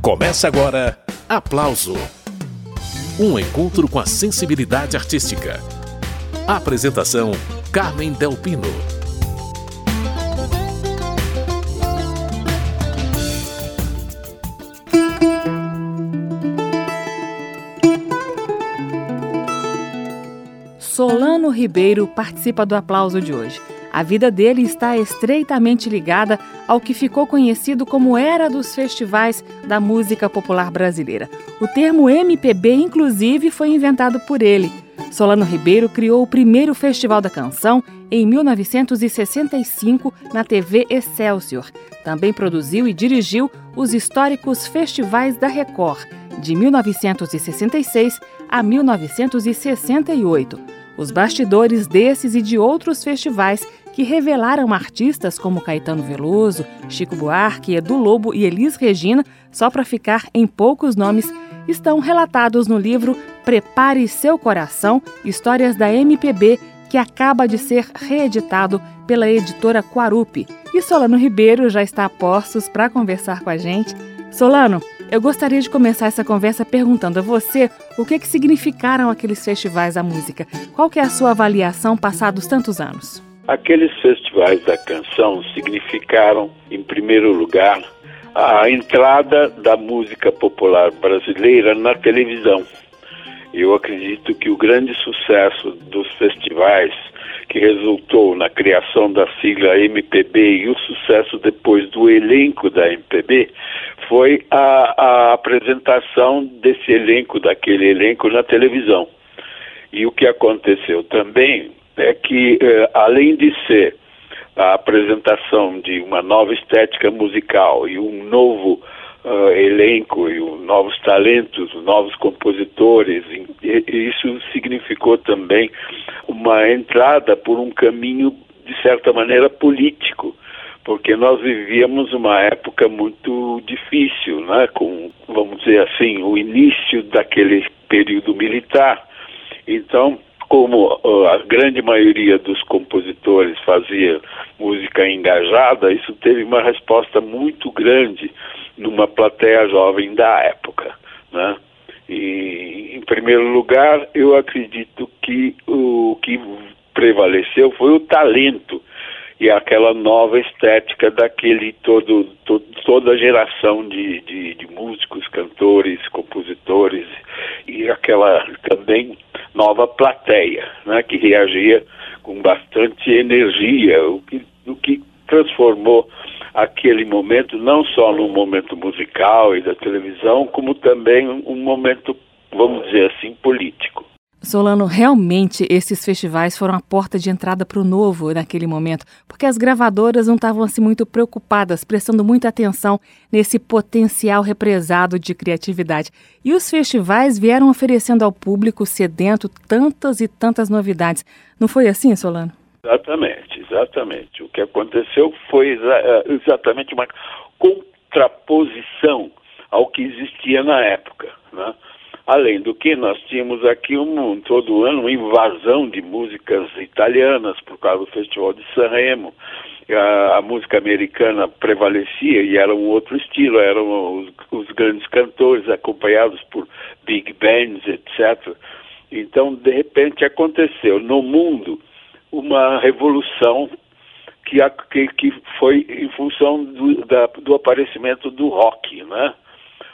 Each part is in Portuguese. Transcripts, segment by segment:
Começa agora Aplauso Um encontro com a sensibilidade artística. Apresentação: Carmen Delpino. Solano Ribeiro participa do aplauso de hoje. A vida dele está estreitamente ligada ao que ficou conhecido como Era dos Festivais da Música Popular Brasileira. O termo MPB, inclusive, foi inventado por ele. Solano Ribeiro criou o primeiro Festival da Canção em 1965 na TV Excelsior. Também produziu e dirigiu os históricos Festivais da Record, de 1966 a 1968. Os bastidores desses e de outros festivais que revelaram artistas como Caetano Veloso, Chico Buarque, Edu Lobo e Elis Regina, só para ficar em poucos nomes, estão relatados no livro Prepare Seu Coração Histórias da MPB, que acaba de ser reeditado pela editora Quarupi. E Solano Ribeiro já está a postos para conversar com a gente. Solano, eu gostaria de começar essa conversa perguntando a você o que, que significaram aqueles festivais da música. Qual que é a sua avaliação passados tantos anos? Aqueles festivais da canção significaram, em primeiro lugar, a entrada da música popular brasileira na televisão. Eu acredito que o grande sucesso dos festivais, que resultou na criação da sigla MPB e o sucesso depois do elenco da MPB, foi a, a apresentação desse elenco, daquele elenco na televisão. E o que aconteceu também é que, eh, além de ser a apresentação de uma nova estética musical e um novo uh, elenco e novos talentos, novos compositores, e, e isso significou também uma entrada por um caminho, de certa maneira, político porque nós vivíamos uma época muito difícil, né, com, vamos dizer assim, o início daquele período militar. Então, como uh, a grande maioria dos compositores fazia música engajada, isso teve uma resposta muito grande numa plateia jovem da época, né? E, em primeiro lugar, eu acredito que o que prevaleceu foi o talento e aquela nova estética daquele todo, todo toda a geração de, de, de músicos, cantores, compositores e aquela também nova plateia, né, que reagia com bastante energia, o que, o que transformou aquele momento não só num momento musical e da televisão, como também um momento, vamos dizer assim, político. Solano, realmente esses festivais foram a porta de entrada para o novo naquele momento, porque as gravadoras não estavam assim muito preocupadas, prestando muita atenção nesse potencial represado de criatividade. E os festivais vieram oferecendo ao público sedento tantas e tantas novidades. Não foi assim, Solano? Exatamente, exatamente. O que aconteceu foi eh, exatamente uma contraposição ao que existia na época, né? Além do que, nós tínhamos aqui um, todo ano uma invasão de músicas italianas por causa do Festival de Sanremo. A, a música americana prevalecia e era um outro estilo, eram os, os grandes cantores acompanhados por big bands, etc. Então, de repente, aconteceu no mundo uma revolução que, que, que foi em função do, da, do aparecimento do rock, né?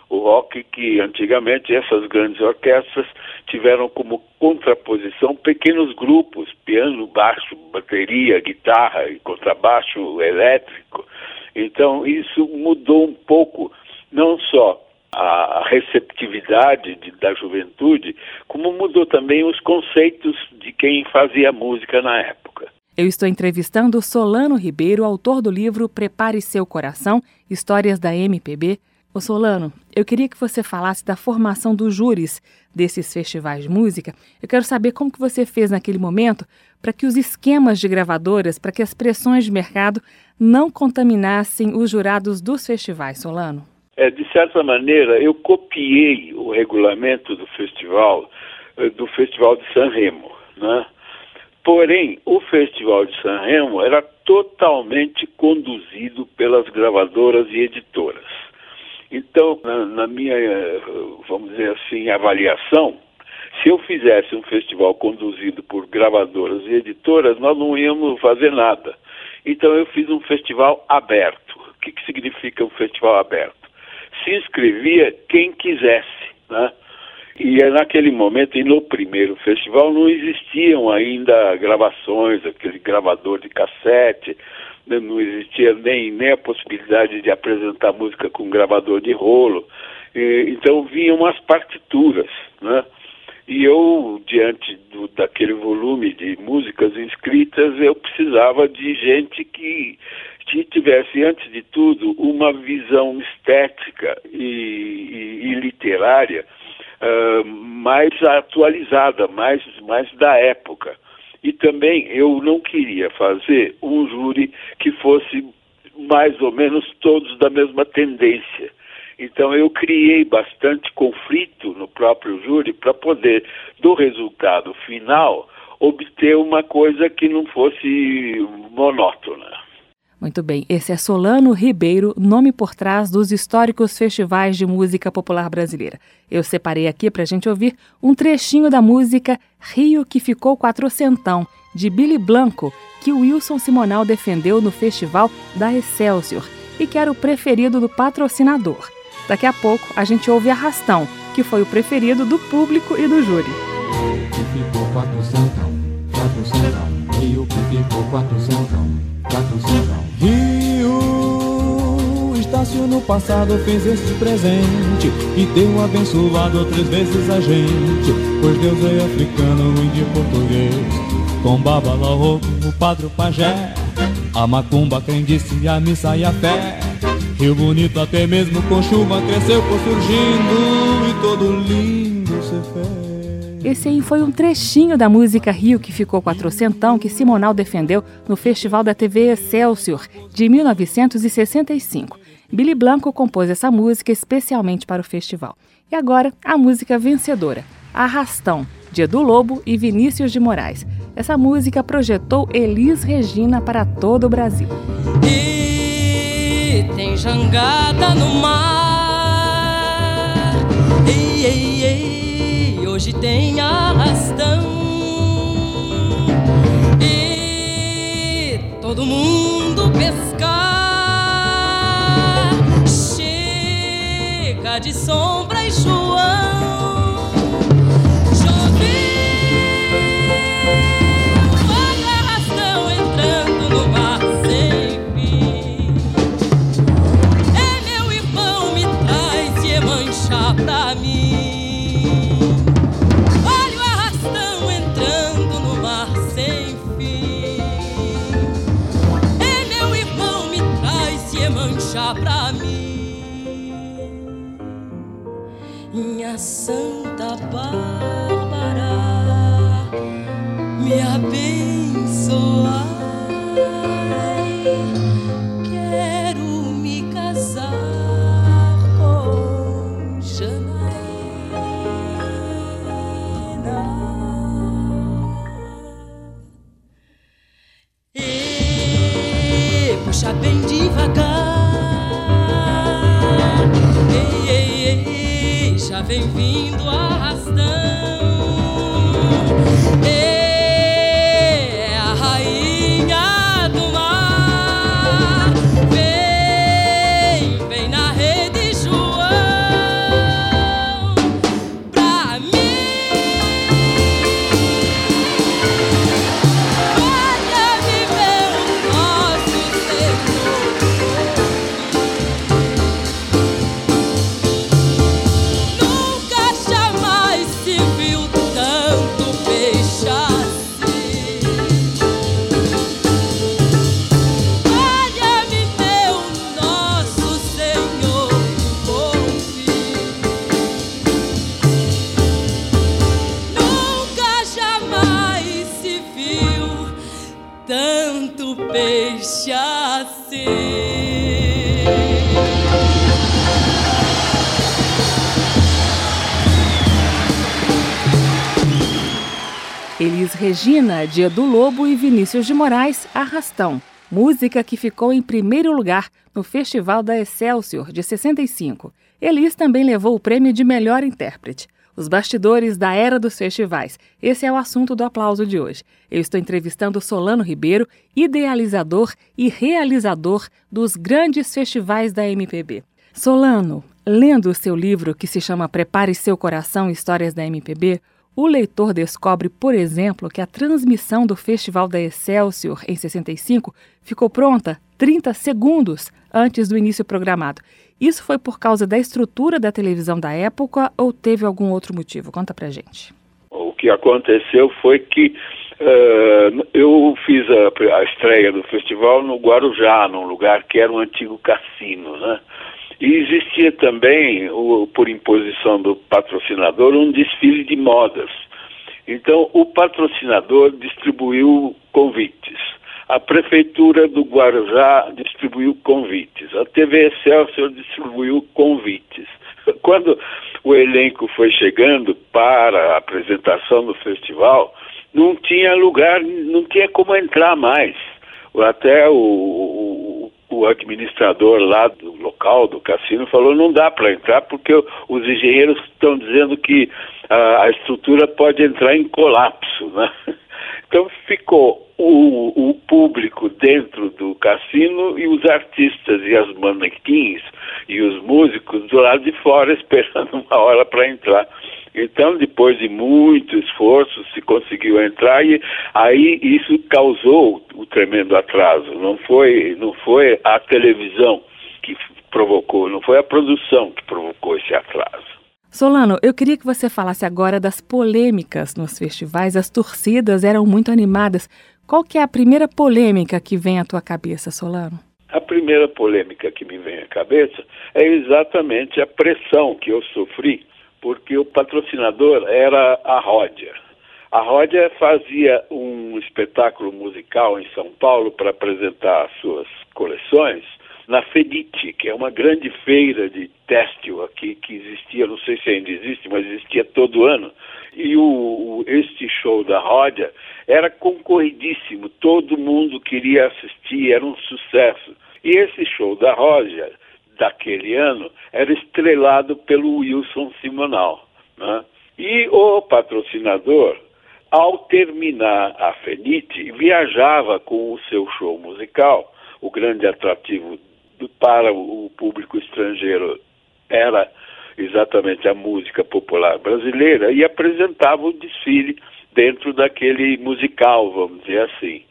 O rock que antigamente essas grandes orquestras tiveram como contraposição pequenos grupos, piano, baixo, bateria, guitarra e contrabaixo elétrico. Então isso mudou um pouco não só a receptividade de, da juventude, como mudou também os conceitos de quem fazia música na época. Eu estou entrevistando Solano Ribeiro, autor do livro Prepare Seu Coração Histórias da MPB Ô Solano, eu queria que você falasse da formação dos júris desses festivais de música. Eu quero saber como que você fez naquele momento para que os esquemas de gravadoras, para que as pressões de mercado não contaminassem os jurados dos festivais, Solano. É, de certa maneira, eu copiei o regulamento do festival, eh, do Festival de San Remo, né? Porém, o Festival de San Remo era totalmente conduzido pelas gravadoras e editoras. Então, na, na minha, vamos dizer assim, avaliação, se eu fizesse um festival conduzido por gravadoras e editoras, nós não íamos fazer nada. Então eu fiz um festival aberto. O que, que significa um festival aberto? Se inscrevia quem quisesse, né? E naquele momento, e no primeiro festival, não existiam ainda gravações, aquele gravador de cassete? Não existia nem, nem a possibilidade de apresentar música com gravador de rolo. E, então vinham as partituras, né? E eu, diante do, daquele volume de músicas inscritas, eu precisava de gente que, que tivesse, antes de tudo, uma visão estética e, e, e literária uh, mais atualizada, mais, mais da época. E também eu não queria fazer um júri que fosse mais ou menos todos da mesma tendência. Então eu criei bastante conflito no próprio júri para poder, do resultado final, obter uma coisa que não fosse monótona. Muito bem, esse é Solano Ribeiro, nome por trás dos históricos festivais de música popular brasileira. Eu separei aqui para a gente ouvir um trechinho da música Rio que Ficou Quatrocentão, de Billy Blanco, que Wilson Simonal defendeu no festival da Excelsior e que era o preferido do patrocinador. Daqui a pouco a gente ouve Arrastão, que foi o preferido do público e do júri. Que ficou quatrocentão, quatrocentão, Rio que ficou quatrocentão, quatrocentão. Rio, Estácio no passado fez este presente e deu abençoado três vezes a gente, pois Deus é africano, índio português, com babalaô, o padre o pajé, a macumba, quem disse a missa e a fé. Rio bonito até mesmo com chuva cresceu por surgindo e todo lindo se fez. Esse aí foi um trechinho da música Rio que ficou quatrocentão que Simonal defendeu no Festival da TV Excelsior de 1965. Billy Blanco compôs essa música especialmente para o festival. E agora, a música vencedora, Arrastão, de Edu Lobo e Vinícius de Moraes. Essa música projetou Elis Regina para todo o Brasil. E tem jangada no mar. Hoje tem arrastão. E todo mundo pescar. Chega de sombra Regina, de Edu Lobo e Vinícius de Moraes, Arrastão. música que ficou em primeiro lugar no Festival da Excelsior de 65. Elis também levou o prêmio de melhor intérprete. Os bastidores da era dos festivais. Esse é o assunto do aplauso de hoje. Eu estou entrevistando Solano Ribeiro, idealizador e realizador dos grandes festivais da MPB. Solano, lendo o seu livro que se chama Prepare Seu Coração Histórias da MPB, o leitor descobre, por exemplo, que a transmissão do Festival da Excelsior em 65 ficou pronta 30 segundos antes do início programado. Isso foi por causa da estrutura da televisão da época ou teve algum outro motivo? Conta pra gente. O que aconteceu foi que uh, eu fiz a, a, estreia do festival no Guarujá, num lugar que era um antigo cassino, né? E existia também, o, por imposição do patrocinador, um desfile de modas. Então, o patrocinador distribuiu convites. A Prefeitura do Guarujá distribuiu convites. A TV Excelsior distribuiu convites. Quando o elenco foi chegando para a apresentação do festival, não tinha lugar, não tinha como entrar mais. Até o, o, o administrador lá do local, do cassino, falou não dá para entrar porque os engenheiros estão dizendo que a, a estrutura pode entrar em colapso. Né? Então ficou o, o, público dentro do cassino e os artistas e as manequins e os músicos do lado de fora esperando uma hora para entrar. Então, depois de muito esforço, se conseguiu entrar e aí isso causou o tremendo atraso. Não foi, não foi a televisão que provocou, não foi a produção que provocou esse atraso. Solano, eu queria que você falasse agora das polêmicas nos festivais. As torcidas eram muito animadas. Qual que é a primeira polêmica que vem à tua cabeça, Solano? A primeira polêmica que me vem à cabeça é exatamente a pressão que eu sofri porque o patrocinador era a Ródia. A Ródia fazia um espetáculo musical em São Paulo para apresentar suas coleções na Fedite, que é uma grande feira de têxtil aqui que existia, não sei se ainda existe, mas existia todo ano. E o, este show da Ródia era concorridíssimo, todo mundo queria assistir, era um sucesso. E esse show da Ródia daquele ano era estrelado pelo Wilson Simonal. Né? E o patrocinador, ao terminar a Fenite, viajava com o seu show musical. O grande atrativo para o público estrangeiro era exatamente a música popular brasileira e apresentava o desfile dentro daquele musical, vamos dizer assim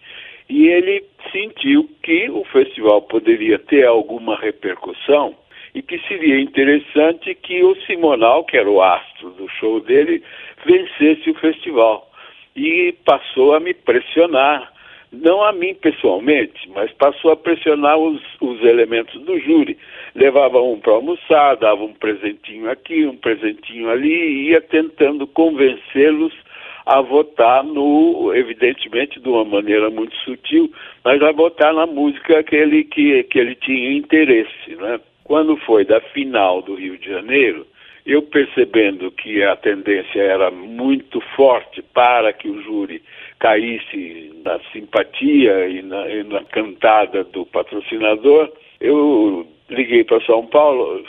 e ele sentiu que o festival poderia ter alguma repercussão e que seria interessante que o Simonal, que era o astro do show dele, vencesse o festival. E passou a me pressionar, não a mim pessoalmente, mas passou a pressionar os, os elementos do júri. Levava um para almoçar, dava um presentinho aqui, um presentinho ali, e ia tentando convencê-los a votar no, evidentemente de uma maneira muito sutil, mas a votar na música que ele, que, que ele tinha interesse. Né? Quando foi da final do Rio de Janeiro, eu percebendo que a tendência era muito forte para que o júri caísse na simpatia e na, e na cantada do patrocinador, eu liguei para São Paulo.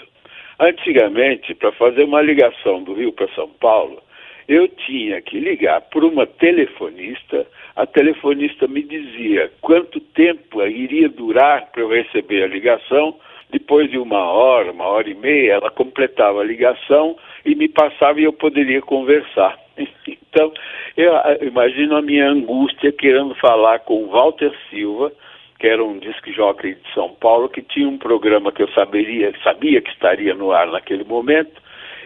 Antigamente, para fazer uma ligação do Rio para São Paulo, eu tinha que ligar por uma telefonista, a telefonista me dizia quanto tempo iria durar para eu receber a ligação. Depois de uma hora, uma hora e meia, ela completava a ligação e me passava e eu poderia conversar. Então, eu imagino a minha angústia querendo falar com o Walter Silva, que era um disc jockey de São Paulo, que tinha um programa que eu saberia, sabia que estaria no ar naquele momento,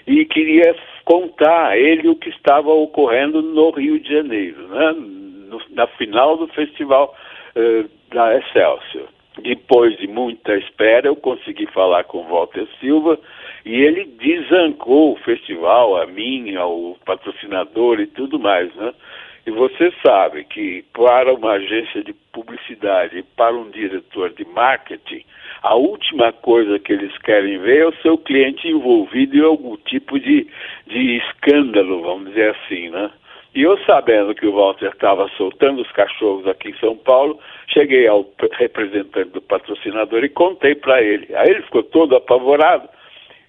e queria contar a ele o que estava ocorrendo no Rio de Janeiro, né? no, na final do festival uh, da Excelsior. Depois de muita espera, eu consegui falar com Walter Silva e ele desancou o festival, a mim, ao patrocinador e tudo mais, né? E você sabe que para uma agência de publicidade, para um diretor de marketing, a última coisa que eles querem ver é o seu cliente envolvido em algum tipo de, de escândalo, vamos dizer assim, né? E eu sabendo que o Walter estava soltando os cachorros aqui em São Paulo, cheguei ao representante do patrocinador e contei para ele. Aí ele ficou todo apavorado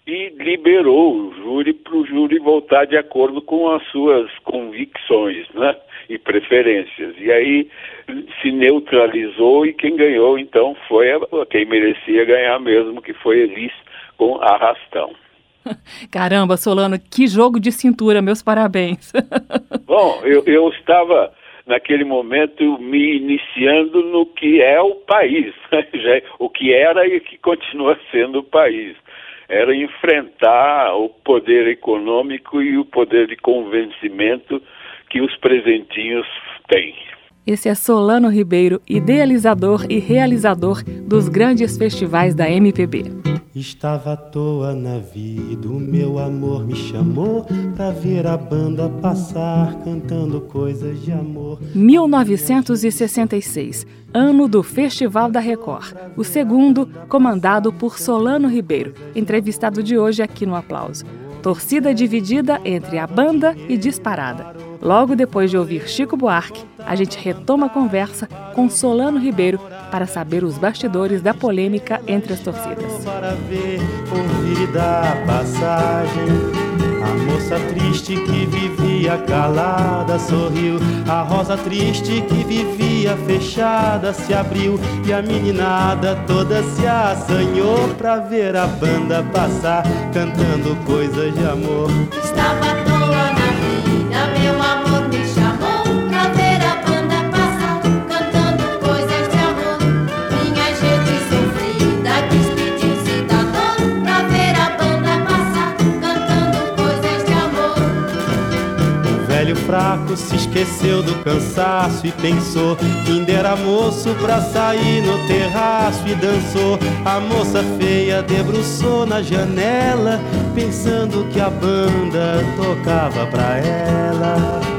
e liberou o júri para o júri voltar de acordo com as suas convicções né, e preferências. E aí se neutralizou e quem ganhou então foi a, quem merecia ganhar mesmo, que foi Elis com arrastão. Caramba, Solano, que jogo de cintura, meus parabéns. Bom, eu, eu estava naquele momento me iniciando no que é o país, né? O que era e que continua sendo o país. Era enfrentar o poder econômico e o poder de convencimento que os presentinhos têm. Esse é Solano Ribeiro, idealizador e realizador dos grandes festivais da MPB. Estava à toa na vida, o meu amor me chamou pra ver a banda passar cantando coisas de amor. 1966, ano do Festival da Record, o segundo comandado por Solano Ribeiro, entrevistado de hoje aqui no Aplauso. Torcida dividida entre a banda e disparada. Logo depois de ouvir Chico Buarque, a gente retoma a conversa com Solano Ribeiro para saber os bastidores da polêmica entre as torcidas. Para ver, ouvir da passagem. A moça triste que vivia calada sorriu. A rosa triste que vivia fechada se abriu. E a meninada toda se assanhou pra ver a banda passar, cantando coisas de amor. Estava fraco se esqueceu do cansaço e pensou ainda era moço pra sair no terraço e dançou. A moça feia debruçou na janela, pensando que a banda tocava pra ela.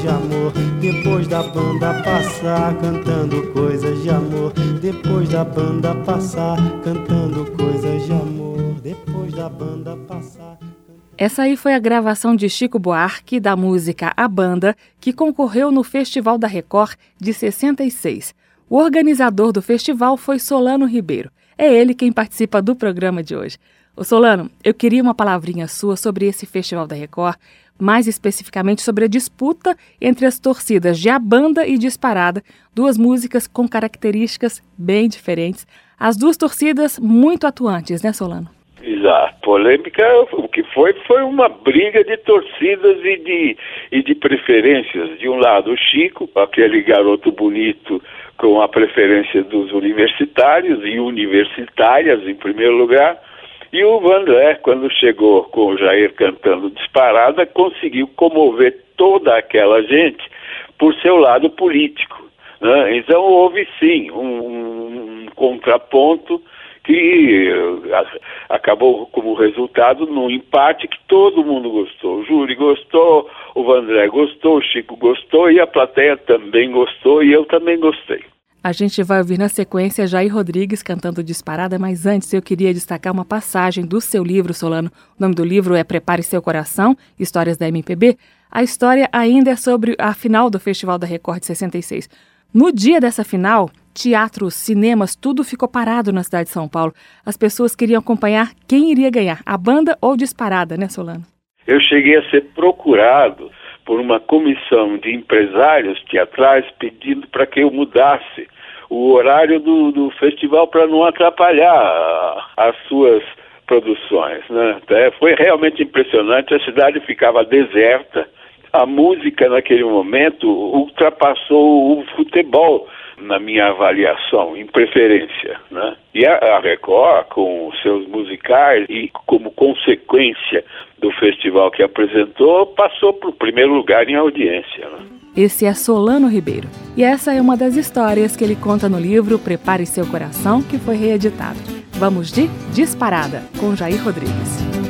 de amor. Depois da banda passar, cantando coisas de amor. Depois da banda passar, cantando coisas de amor. Depois da banda passar. Essa aí foi a gravação de Chico Buarque da música A Banda, que concorreu no Festival da Record de 66. O organizador do festival foi Solano Ribeiro. É ele quem participa do programa de hoje. Ô Solano, eu queria uma palavrinha sua sobre esse Festival da Record, mais especificamente sobre a disputa entre as torcidas de A Banda e Disparada, duas músicas com características bem diferentes. As duas torcidas muito atuantes, né, Solano? Exato. Polêmica, o que foi, foi uma briga de torcidas e de, e de preferências. De um lado, o Chico, aquele garoto bonito com a preferência dos universitários e universitárias, em primeiro lugar. E o Vandré, quando chegou com o Jair cantando disparada, conseguiu comover toda aquela gente por seu lado político. Né? Então houve sim um, um contraponto que uh, acabou como resultado num empate que todo mundo gostou. O júri gostou, o Vandré gostou, o Chico gostou e a plateia também gostou e eu também gostei. A gente vai ouvir na sequência Jair Rodrigues cantando Disparada, mas antes eu queria destacar uma passagem do seu livro, Solano. O nome do livro é Prepare Seu Coração, Histórias da MPB. A história ainda é sobre a final do Festival da Record de 66. No dia dessa final, teatros, cinemas, tudo ficou parado na cidade de São Paulo. As pessoas queriam acompanhar quem iria ganhar, a banda ou Disparada, né, Solano? Eu cheguei a ser procurado por uma comissão de empresários teatrais pedindo para que eu mudasse o horário do, do festival para não atrapalhar as suas produções. Né? Até foi realmente impressionante, a cidade ficava deserta, a música naquele momento ultrapassou o futebol na minha avaliação, em preferência. Né? E a, Record, com seus musicais e como consequência do festival que apresentou, passou para o primeiro lugar em audiência. Né? Esse é Solano Ribeiro. E essa é uma das histórias que ele conta no livro Prepare Seu Coração, que foi reeditado. Vamos de Disparada, com Jair Rodrigues.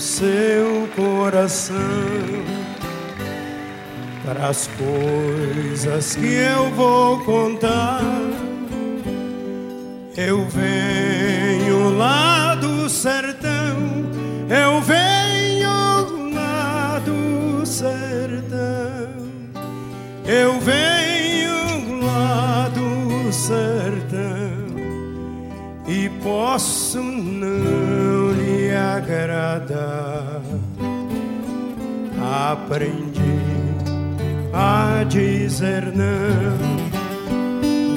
Seu coração para as coisas que eu vou contar. Eu venho lá do sertão, eu venho lá do sertão, eu venho lá do sertão e posso não lhe agradar. Aprendi a dizer não,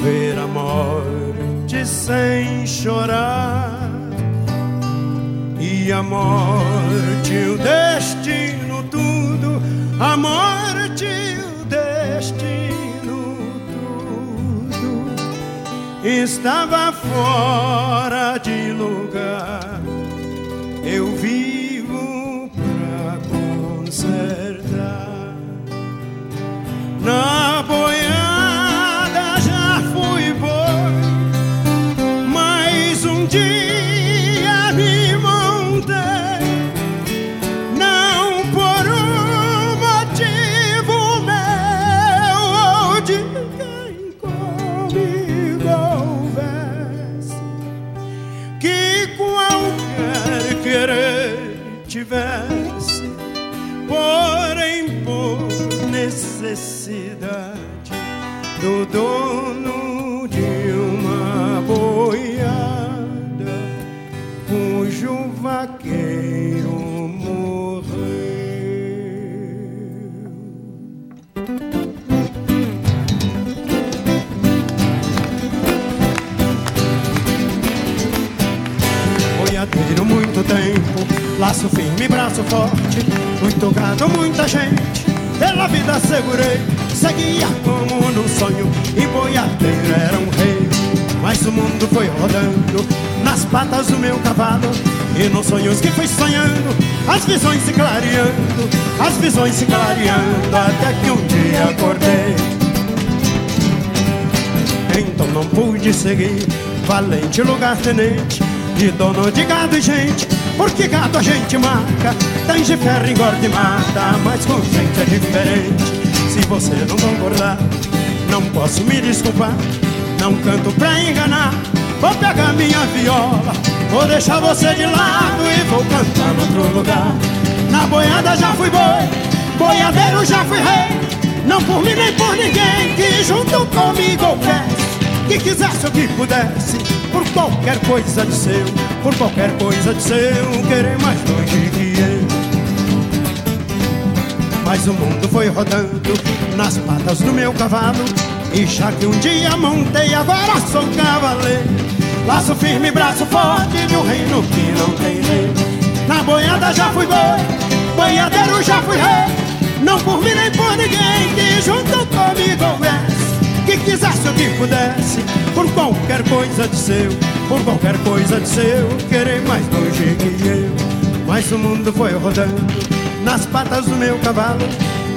ver a morte sem chorar e a morte, o destino, tudo, a morte, o destino, tudo estava fora de lugar. Boiadeiro muito tempo, laço firme, braço forte, muito gado, muita gente pela vida segurei, seguia como num sonho e boiadeiro era um rei. Mas o mundo foi rodando nas patas do meu cavalo e nos sonhos que fui sonhando, as visões se clareando, as visões se clareando até que um dia acordei. Então não pude seguir, valente lugar tenente, de dono de gado e gente, porque gado a gente marca, tange ferro, engorda e mata, mas com gente é diferente. Se você não concordar, não posso me desculpar, não canto pra enganar. Vou pegar minha viola, vou deixar você de lado e vou cantar outro lugar. Na boiada já fui boi, boiadeiro já fui rei, não por mim nem por ninguém que junto comigo houvesse, que quisesse ou que pudesse por qualquer coisa de seu, por qualquer coisa de seu, querer mais longe que eu. Mas o mundo foi rodando nas patas do meu cavalo, e já que um dia montei, agora sou cavaleiro. Laço firme, braço forte um reino que não tem lei. Na boiada já fui boi, boiadeiro já fui rei, não por mim nem por ninguém que junto comigo houvesse que quisesse ou que pudesse, por qualquer coisa de seu, por qualquer coisa de seu, querer mais longe que eu. Mas o mundo foi rodando nas patas do meu cavalo,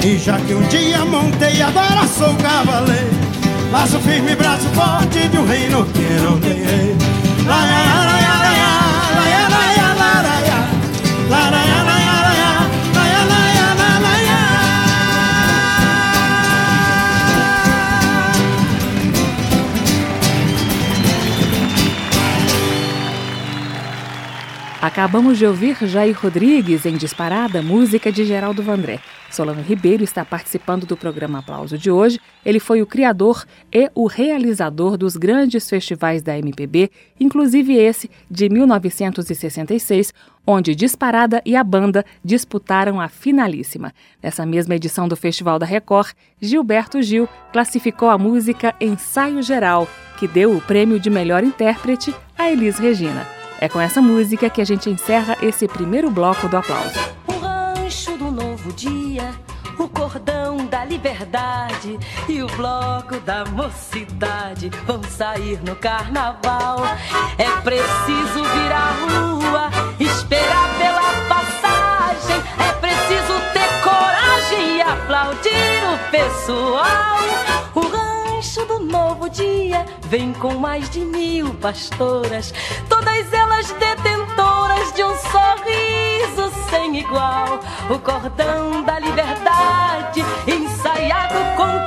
e já que um dia montei, agora sou cavaleiro. Laço firme, braço forte de um reino que não tem rei. La, la, la, la, la, la, Acabamos de ouvir Jair Rodrigues em Disparada, música de Geraldo Vandré. Solano Ribeiro está participando do programa Aplauso de hoje. Ele foi o criador e o realizador dos grandes festivais da MPB, inclusive esse de 1966, onde Disparada e a banda disputaram a finalíssima. Nessa mesma edição do Festival da Record, Gilberto Gil classificou a música Ensaio Geral, que deu o prêmio de melhor intérprete a Elis Regina. É com essa música que a gente encerra esse primeiro bloco do aplauso. O rancho do novo dia, o cordão da liberdade e o bloco da mocidade vão sair no carnaval. É preciso vir à rua, esperar pela passagem. É preciso ter coragem e aplaudir o pessoal. O rancho do novo dia vem com mais de mil pastoras, todas elas detentoras de um sorriso sem igual. O cordão da liberdade, ensaiado com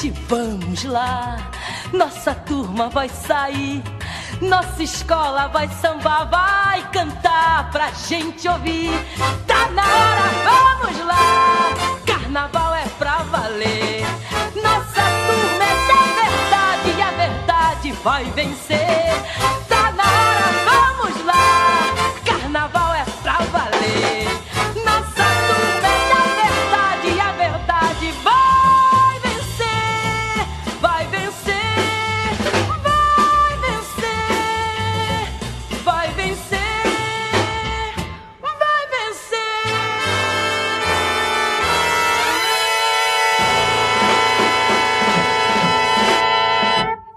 gente, vamos lá. Nossa turma vai sair. Nossa escola vai sambar, vai cantar pra gente ouvir. Tá na hora, vamos lá. Carnaval é pra valer. Nossa turma é da verdade e a verdade vai vencer.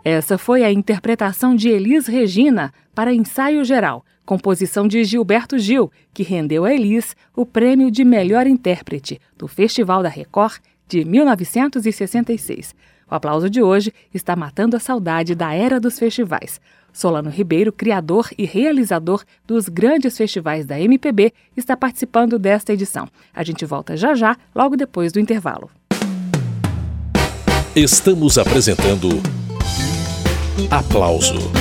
Essa foi a interpretação de Elis Regina para Ensaio Geral, composição de Gilberto Gil, que rendeu a Elis o prêmio de melhor intérprete do Festival da Record de 1966. O aplauso de hoje está matando a saudade da era dos festivais. Solano Ribeiro, criador e realizador dos grandes festivais da MPB, está participando desta edição. A gente volta já já, logo depois do intervalo. Estamos apresentando Aplauso.